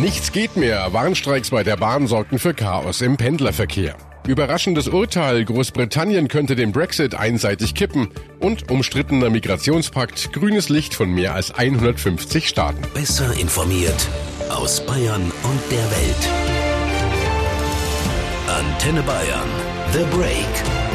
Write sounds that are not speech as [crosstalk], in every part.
Nichts geht mehr. Warnstreiks bei der Bahn sorgten für Chaos im Pendlerverkehr. Überraschendes Urteil, Großbritannien könnte den Brexit einseitig kippen und umstrittener Migrationspakt, grünes Licht von mehr als 150 Staaten. Besser informiert aus Bayern und der Welt. Antenne Bayern. The Break.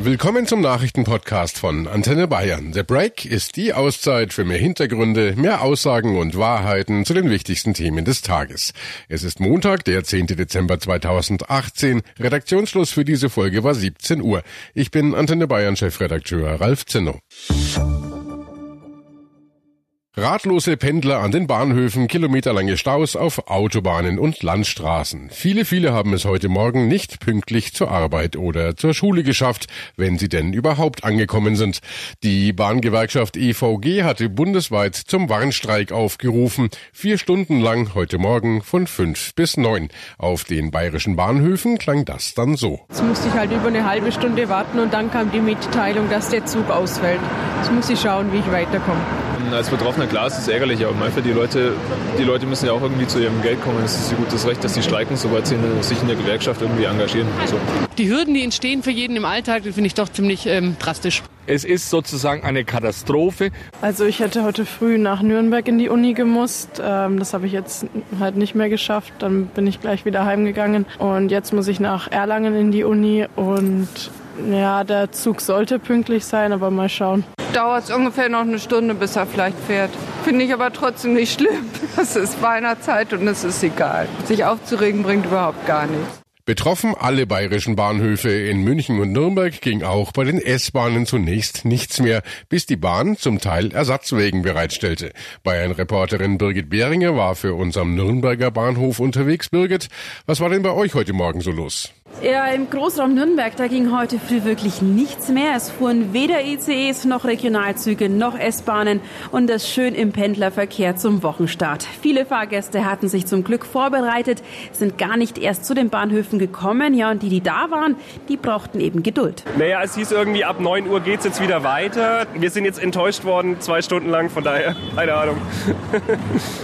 Willkommen zum Nachrichtenpodcast von Antenne Bayern. The Break ist die Auszeit für mehr Hintergründe, mehr Aussagen und Wahrheiten zu den wichtigsten Themen des Tages. Es ist Montag, der 10. Dezember 2018. Redaktionsschluss für diese Folge war 17 Uhr. Ich bin Antenne Bayern Chefredakteur Ralf Zinno. Radlose Pendler an den Bahnhöfen, kilometerlange Staus auf Autobahnen und Landstraßen. Viele, viele haben es heute Morgen nicht pünktlich zur Arbeit oder zur Schule geschafft, wenn sie denn überhaupt angekommen sind. Die Bahngewerkschaft EVG hatte bundesweit zum Warnstreik aufgerufen. Vier Stunden lang heute Morgen von fünf bis neun. Auf den bayerischen Bahnhöfen klang das dann so. Jetzt musste ich halt über eine halbe Stunde warten und dann kam die Mitteilung, dass der Zug ausfällt. Jetzt muss ich schauen, wie ich weiterkomme. Als Betroffener klar ist es ärgerlich, aber manchmal die Leute, die Leute müssen ja auch irgendwie zu ihrem Geld kommen. Es ist ihr gutes Recht, dass sie streiken, sobald sie sich in der Gewerkschaft irgendwie engagieren. So. Die Hürden, die entstehen für jeden im Alltag, finde ich doch ziemlich ähm, drastisch. Es ist sozusagen eine Katastrophe. Also ich hätte heute früh nach Nürnberg in die Uni gemusst. Ähm, das habe ich jetzt halt nicht mehr geschafft. Dann bin ich gleich wieder heimgegangen. Und jetzt muss ich nach Erlangen in die Uni und ja, der Zug sollte pünktlich sein, aber mal schauen. Dauert es ungefähr noch eine Stunde, bis er vielleicht fährt. Finde ich aber trotzdem nicht schlimm. [laughs] Es ist Weihnachtszeit und es ist egal. Sich aufzuregen bringt überhaupt gar nichts. Betroffen alle bayerischen Bahnhöfe in München und Nürnberg ging auch bei den S-Bahnen zunächst nichts mehr, bis die Bahn zum Teil Ersatzwegen bereitstellte. Bayern-Reporterin Birgit Behringer war für uns am Nürnberger Bahnhof unterwegs. Birgit, was war denn bei euch heute Morgen so los? Ja, im Großraum Nürnberg, da ging heute früh wirklich nichts mehr. Es fuhren weder ICEs noch Regionalzüge noch S-Bahnen und das schön im Pendlerverkehr zum Wochenstart. Viele Fahrgäste hatten sich zum Glück vorbereitet, sind gar nicht erst zu den Bahnhöfen gekommen. Ja, und die, die da waren, die brauchten eben Geduld. Naja, es hieß irgendwie, ab 9 Uhr geht's jetzt wieder weiter. Wir sind jetzt enttäuscht worden, zwei Stunden lang, von daher, [laughs] keine Ahnung.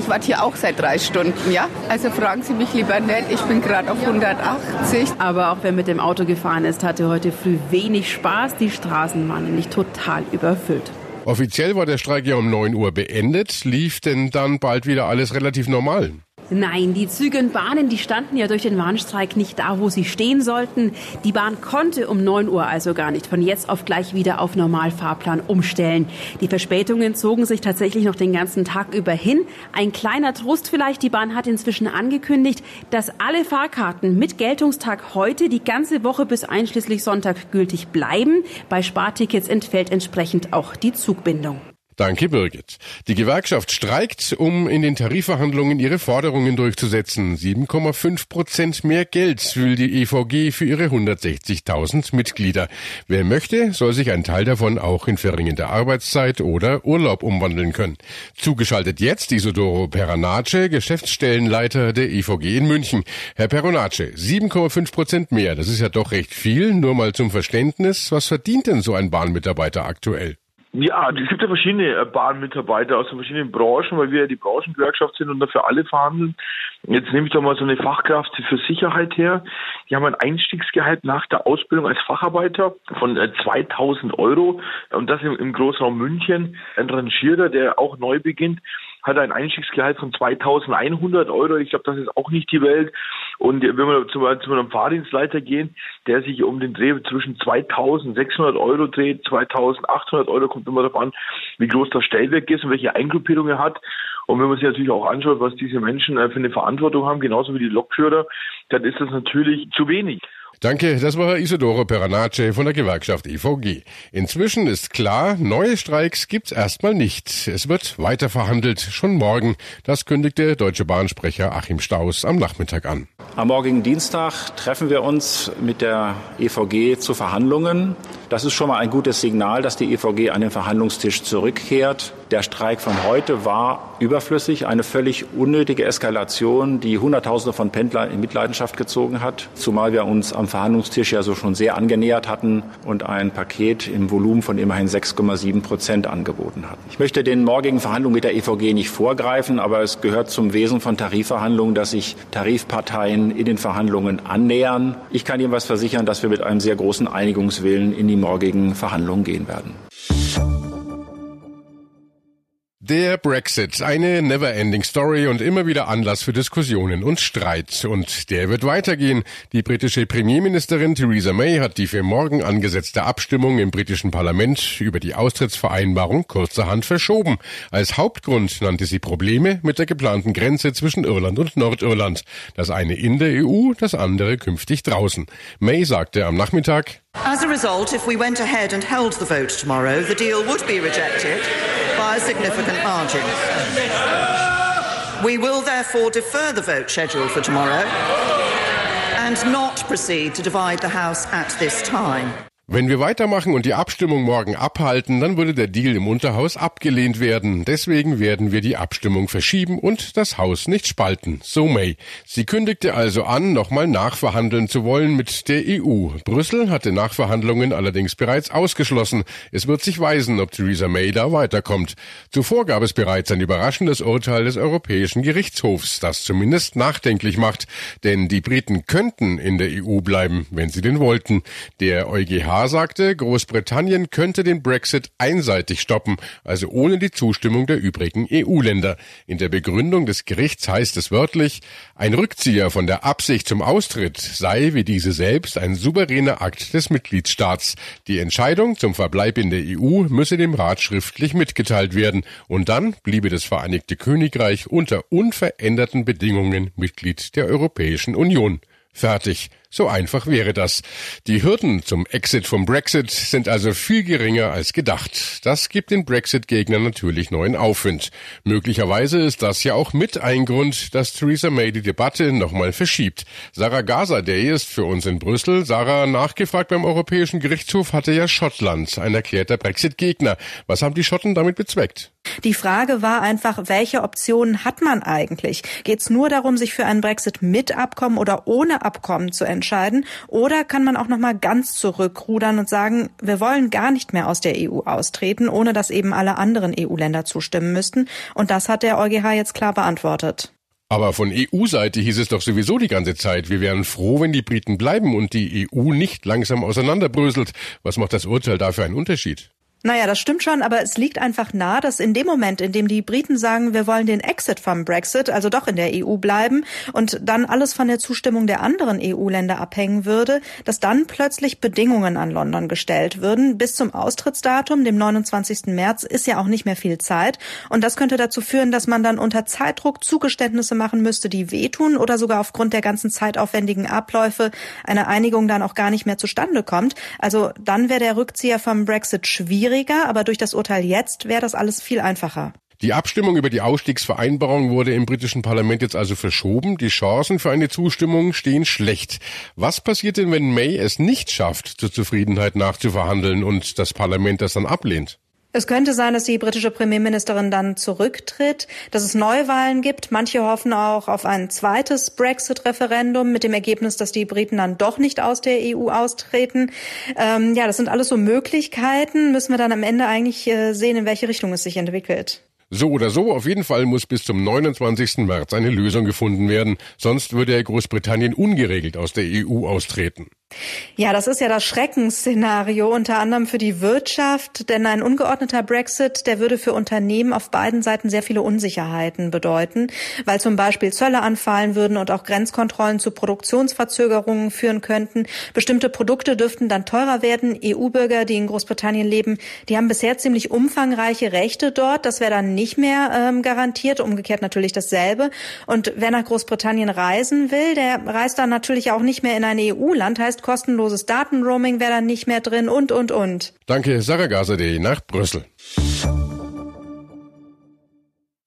ich warte hier auch seit drei Stunden, ja? Also fragen Sie mich lieber nett, ich bin gerade auf 180. Aber auch wer mit dem Auto gefahren ist, hatte heute früh wenig Spaß. Die Straßen waren nämlich total überfüllt. Offiziell war der Streik ja um 9 Uhr beendet. Lief denn dann bald wieder alles relativ normal? Nein, die Züge und Bahnen, die standen ja durch den Warnstreik nicht da, wo sie stehen sollten. Die Bahn konnte um 9 Uhr also gar nicht von jetzt auf gleich wieder auf Normalfahrplan umstellen. Die Verspätungen zogen sich tatsächlich noch den ganzen Tag über hin. Ein kleiner Trost vielleicht, die Bahn hat inzwischen angekündigt, dass alle Fahrkarten mit Geltungstag heute die ganze Woche bis einschließlich Sonntag gültig bleiben. Bei Spartickets entfällt entsprechend auch die Zugbindung. Danke, Birgit. Die Gewerkschaft streikt, um in den Tarifverhandlungen ihre Forderungen durchzusetzen. 7,5 Prozent mehr Geld will die EVG für ihre 160.000 Mitglieder. Wer möchte, soll sich ein Teil davon auch in verringerte Arbeitszeit oder Urlaub umwandeln können. Zugeschaltet jetzt Isidoro Peranace, Geschäftsstellenleiter der EVG in München. Herr Peranace, 7,5 Prozent mehr, das ist ja doch recht viel. Nur mal zum Verständnis, was verdient denn so ein Bahnmitarbeiter aktuell? Ja, es gibt ja verschiedene äh, Bahnmitarbeiter aus den verschiedenen Branchen, weil wir ja die Branchengewerkschaft sind und dafür alle verhandeln. Jetzt nehme ich doch mal so eine Fachkraft für Sicherheit her. Die haben ein Einstiegsgehalt nach der Ausbildung als Facharbeiter von 2000 äh, Euro und das im, Großraum München. Ein Rangierer, der auch neu beginnt, hat ein Einstiegsgehalt von 2100 Euro. Ich glaube, das ist auch nicht die Welt. Und wenn wir zu, zu einem Fahrdienstleiter gehen, der sich um den Dreh zwischen 2600 Euro dreht, 2800 Euro, kommt immer darauf an, wie groß das Stellwerk ist und welche Eingruppierung er hat. Und wenn man sich natürlich auch anschaut, was diese Menschen äh, für eine Verantwortung haben, genauso wie die Lokführer, dann ist das natürlich zu wenig. Danke, das war Isidoro Peranace von der Gewerkschaft EVG. Inzwischen ist klar, neue Streiks gibt's erstmal nicht. Es wird weiter verhandelt, schon morgen. Das kündigte Deutsche Bahnsprecher Achim Staus am Nachmittag an. Am morgigen Dienstag treffen wir uns mit der EVG zu Verhandlungen. Das ist schon mal ein gutes Signal, dass die EVG an den Verhandlungstisch zurückkehrt. Der Streik von heute war überflüssig, eine völlig unnötige Eskalation, die Hunderttausende von Pendlern in Mitleidenschaft gezogen hat, zumal wir uns am Verhandlungstisch ja so schon sehr angenähert hatten und ein Paket im Volumen von immerhin 6,7 Prozent angeboten hatten. Ich möchte den morgigen Verhandlungen mit der EVG nicht vorgreifen, aber es gehört zum Wesen von Tarifverhandlungen, dass sich Tarifparteien in den Verhandlungen annähern. Ich kann Ihnen was versichern, dass wir mit einem sehr großen Einigungswillen in die morgigen Verhandlungen gehen werden. Der Brexit, eine never-ending Story und immer wieder Anlass für Diskussionen und Streit. Und der wird weitergehen. Die britische Premierministerin Theresa May hat die für morgen angesetzte Abstimmung im britischen Parlament über die Austrittsvereinbarung kurzerhand verschoben. Als Hauptgrund nannte sie Probleme mit der geplanten Grenze zwischen Irland und Nordirland. Das eine in der EU, das andere künftig draußen. May sagte am Nachmittag, As a result, if we went ahead and held the vote tomorrow, the deal would be rejected by a significant margin. We will therefore defer the vote scheduled for tomorrow and not proceed to divide the House at this time. Wenn wir weitermachen und die Abstimmung morgen abhalten, dann würde der Deal im Unterhaus abgelehnt werden. Deswegen werden wir die Abstimmung verschieben und das Haus nicht spalten. So May. Sie kündigte also an, nochmal nachverhandeln zu wollen mit der EU. Brüssel hatte Nachverhandlungen allerdings bereits ausgeschlossen. Es wird sich weisen, ob Theresa May da weiterkommt. Zuvor gab es bereits ein überraschendes Urteil des Europäischen Gerichtshofs, das zumindest nachdenklich macht. Denn die Briten könnten in der EU bleiben, wenn sie denn wollten. Der EuGH sagte, Großbritannien könnte den Brexit einseitig stoppen, also ohne die Zustimmung der übrigen EU-Länder. In der Begründung des Gerichts heißt es wörtlich, ein Rückzieher von der Absicht zum Austritt sei wie diese selbst ein souveräner Akt des Mitgliedstaats. Die Entscheidung zum Verbleib in der EU müsse dem Rat schriftlich mitgeteilt werden und dann bliebe das Vereinigte Königreich unter unveränderten Bedingungen Mitglied der Europäischen Union. Fertig. So einfach wäre das. Die Hürden zum Exit vom Brexit sind also viel geringer als gedacht. Das gibt den Brexit-Gegnern natürlich neuen Aufwind. Möglicherweise ist das ja auch mit ein Grund, dass Theresa May die Debatte nochmal verschiebt. Sarah Gaza-Day ist für uns in Brüssel. Sarah, nachgefragt beim Europäischen Gerichtshof hatte ja Schottland ein erklärter Brexit-Gegner. Was haben die Schotten damit bezweckt? Die Frage war einfach, welche Optionen hat man eigentlich? Geht es nur darum, sich für einen Brexit mit Abkommen oder ohne Abkommen zu entscheiden? Oder kann man auch noch mal ganz zurückrudern und sagen, wir wollen gar nicht mehr aus der EU austreten, ohne dass eben alle anderen EU-Länder zustimmen müssten? Und das hat der EuGH jetzt klar beantwortet. Aber von EU-Seite hieß es doch sowieso die ganze Zeit, wir wären froh, wenn die Briten bleiben und die EU nicht langsam auseinanderbröselt. Was macht das Urteil da für einen Unterschied? Naja, das stimmt schon, aber es liegt einfach nah, dass in dem Moment, in dem die Briten sagen, wir wollen den Exit vom Brexit, also doch in der EU bleiben und dann alles von der Zustimmung der anderen EU-Länder abhängen würde, dass dann plötzlich Bedingungen an London gestellt würden. Bis zum Austrittsdatum, dem 29. März, ist ja auch nicht mehr viel Zeit. Und das könnte dazu führen, dass man dann unter Zeitdruck Zugeständnisse machen müsste, die wehtun oder sogar aufgrund der ganzen zeitaufwendigen Abläufe eine Einigung dann auch gar nicht mehr zustande kommt. Also dann wäre der Rückzieher vom Brexit schwierig schwieriger, aber durch das Urteil jetzt wäre das alles viel einfacher. Die Abstimmung über die Ausstiegsvereinbarung wurde im britischen Parlament jetzt also verschoben. Die Chancen für eine Zustimmung stehen schlecht. Was passiert denn, wenn May es nicht schafft, zur Zufriedenheit nachzuverhandeln und das Parlament das dann ablehnt? Es könnte sein, dass die britische Premierministerin dann zurücktritt, dass es Neuwahlen gibt. Manche hoffen auch auf ein zweites Brexit-Referendum mit dem Ergebnis, dass die Briten dann doch nicht aus der EU austreten. Ähm, ja, das sind alles so Möglichkeiten. Müssen wir dann am Ende eigentlich äh, sehen, in welche Richtung es sich entwickelt. So oder so, auf jeden Fall muss bis zum 29. März eine Lösung gefunden werden, sonst würde Großbritannien ungeregelt aus der EU austreten. Ja, das ist ja das Schreckensszenario unter anderem für die Wirtschaft, denn ein ungeordneter Brexit, der würde für Unternehmen auf beiden Seiten sehr viele Unsicherheiten bedeuten, weil zum Beispiel Zölle anfallen würden und auch Grenzkontrollen zu Produktionsverzögerungen führen könnten. Bestimmte Produkte dürften dann teurer werden. EU-Bürger, die in Großbritannien leben, die haben bisher ziemlich umfangreiche Rechte dort. Das wäre dann nicht mehr ähm, garantiert. Umgekehrt natürlich dasselbe. Und wer nach Großbritannien reisen will, der reist dann natürlich auch nicht mehr in ein EU-Land. Heißt, kostenloses Datenroaming wäre dann nicht mehr drin und, und, und. Danke, Sarah Gazadeh nach Brüssel.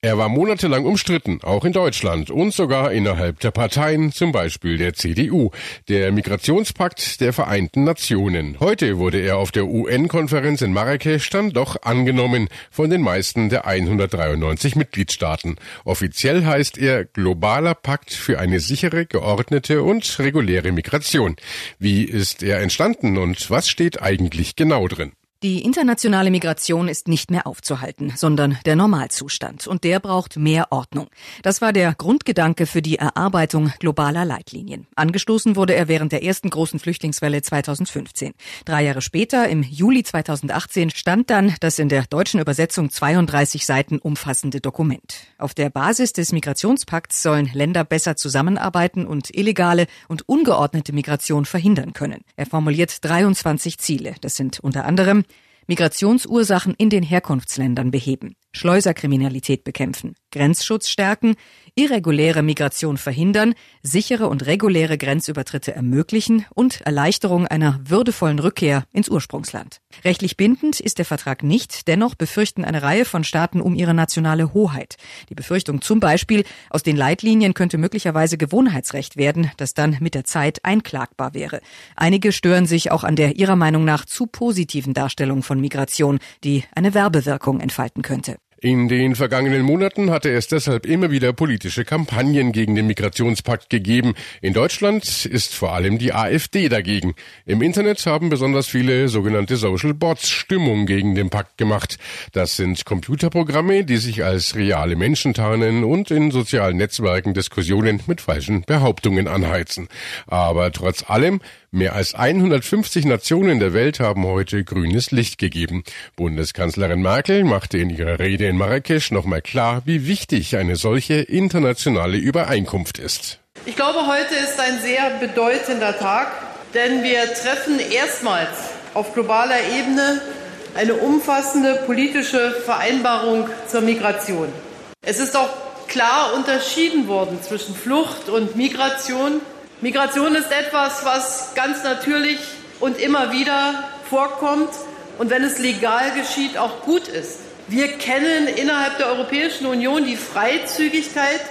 Er war monatelang umstritten, auch in Deutschland und sogar innerhalb der Parteien, zum Beispiel der CDU, der Migrationspakt der Vereinten Nationen. Heute wurde er auf der UN-Konferenz in Marrakesch dann doch angenommen von den meisten der 193 Mitgliedstaaten. Offiziell heißt er Globaler Pakt für eine sichere, geordnete und reguläre Migration. Wie ist er entstanden und was steht eigentlich genau drin? Die internationale Migration ist nicht mehr aufzuhalten, sondern der Normalzustand. Und der braucht mehr Ordnung. Das war der Grundgedanke für die Erarbeitung globaler Leitlinien. Angestoßen wurde er während der ersten großen Flüchtlingswelle 2015. Drei Jahre später, im Juli 2018, stand dann das in der deutschen Übersetzung 32 Seiten umfassende Dokument. Auf der Basis des Migrationspakts sollen Länder besser zusammenarbeiten und illegale und ungeordnete Migration verhindern können. Er formuliert 23 Ziele. Das sind unter anderem Migrationsursachen in den Herkunftsländern beheben, Schleuserkriminalität bekämpfen, Grenzschutz stärken, irreguläre Migration verhindern, sichere und reguläre Grenzübertritte ermöglichen und Erleichterung einer würdevollen Rückkehr ins Ursprungsland. Rechtlich bindend ist der Vertrag nicht, dennoch befürchten eine Reihe von Staaten um ihre nationale Hoheit. Die Befürchtung zum Beispiel, aus den Leitlinien könnte möglicherweise Gewohnheitsrecht werden, das dann mit der Zeit einklagbar wäre. Einige stören sich auch an der ihrer Meinung nach zu positiven Darstellung von Migration, die eine Werbewirkung entfalten könnte. In den vergangenen Monaten hatte es deshalb immer wieder politische Kampagnen gegen den Migrationspakt gegeben. In Deutschland ist vor allem die AfD dagegen. Im Internet haben besonders viele sogenannte Social Bots Stimmung gegen den Pakt gemacht. Das sind Computerprogramme, die sich als reale Menschen tarnen und in sozialen Netzwerken Diskussionen mit falschen Behauptungen anheizen. Aber trotz allem Mehr als 150 Nationen der Welt haben heute grünes Licht gegeben. Bundeskanzlerin Merkel machte in ihrer Rede in Marrakesch nochmal klar, wie wichtig eine solche internationale Übereinkunft ist. Ich glaube, heute ist ein sehr bedeutender Tag, denn wir treffen erstmals auf globaler Ebene eine umfassende politische Vereinbarung zur Migration. Es ist auch klar unterschieden worden zwischen Flucht und Migration. Migration ist etwas, was ganz natürlich und immer wieder vorkommt und wenn es legal geschieht, auch gut ist. Wir kennen innerhalb der Europäischen Union die Freizügigkeit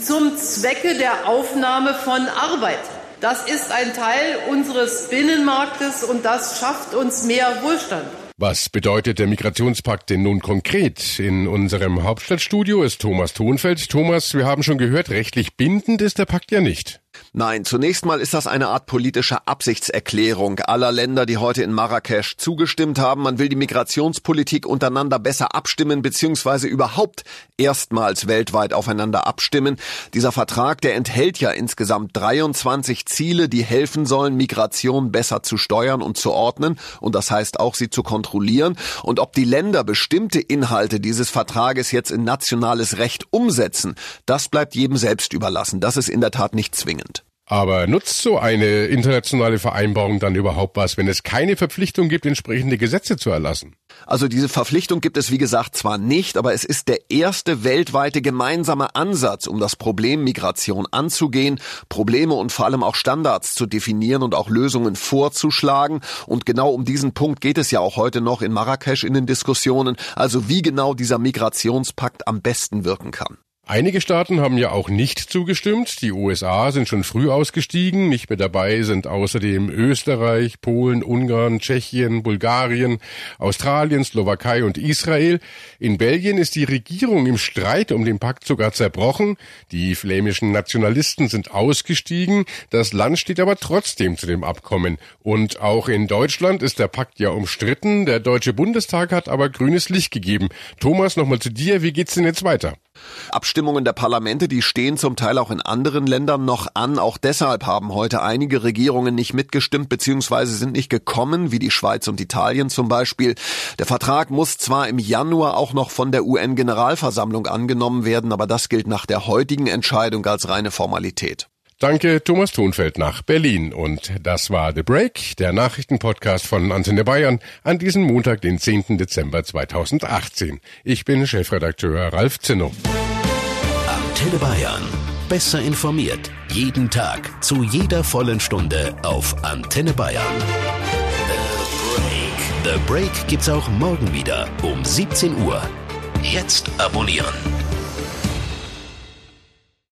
zum Zwecke der Aufnahme von Arbeit. Das ist ein Teil unseres Binnenmarktes und das schafft uns mehr Wohlstand. Was bedeutet der Migrationspakt denn nun konkret? In unserem Hauptstadtstudio ist Thomas Thonfeld. Thomas, wir haben schon gehört, rechtlich bindend ist der Pakt ja nicht. Nein, zunächst mal ist das eine Art politische Absichtserklärung aller Länder, die heute in Marrakesch zugestimmt haben. Man will die Migrationspolitik untereinander besser abstimmen, beziehungsweise überhaupt erstmals weltweit aufeinander abstimmen. Dieser Vertrag, der enthält ja insgesamt 23 Ziele, die helfen sollen, Migration besser zu steuern und zu ordnen und das heißt auch, sie zu kontrollieren. Und ob die Länder bestimmte Inhalte dieses Vertrages jetzt in nationales Recht umsetzen, das bleibt jedem selbst überlassen. Das ist in der Tat nicht zwingend. Aber nutzt so eine internationale Vereinbarung dann überhaupt was, wenn es keine Verpflichtung gibt, entsprechende Gesetze zu erlassen? Also diese Verpflichtung gibt es, wie gesagt, zwar nicht, aber es ist der erste weltweite gemeinsame Ansatz, um das Problem Migration anzugehen, Probleme und vor allem auch Standards zu definieren und auch Lösungen vorzuschlagen. Und genau um diesen Punkt geht es ja auch heute noch in Marrakesch in den Diskussionen, also wie genau dieser Migrationspakt am besten wirken kann. Einige Staaten haben ja auch nicht zugestimmt. Die USA sind schon früh ausgestiegen. Nicht mehr dabei sind außerdem Österreich, Polen, Ungarn, Tschechien, Bulgarien, Australien, Slowakei und Israel. In Belgien ist die Regierung im Streit um den Pakt sogar zerbrochen. Die flämischen Nationalisten sind ausgestiegen. Das Land steht aber trotzdem zu dem Abkommen. Und auch in Deutschland ist der Pakt ja umstritten. Der Deutsche Bundestag hat aber grünes Licht gegeben. Thomas, nochmal zu dir. Wie geht's denn jetzt weiter? Abstimmungen der Parlamente, die stehen zum Teil auch in anderen Ländern noch an. Auch deshalb haben heute einige Regierungen nicht mitgestimmt bzw. sind nicht gekommen, wie die Schweiz und Italien zum Beispiel. Der Vertrag muss zwar im Januar auch noch von der UN-Generalversammlung angenommen werden, aber das gilt nach der heutigen Entscheidung als reine Formalität. Danke, Thomas Thunfeld nach Berlin. Und das war The Break, der Nachrichtenpodcast von Antenne Bayern an diesem Montag, den 10. Dezember 2018. Ich bin Chefredakteur Ralf Zinno. Antenne Bayern. Besser informiert. Jeden Tag. Zu jeder vollen Stunde auf Antenne Bayern. The Break. Gibt's auch morgen wieder um 17 Uhr. Jetzt abonnieren.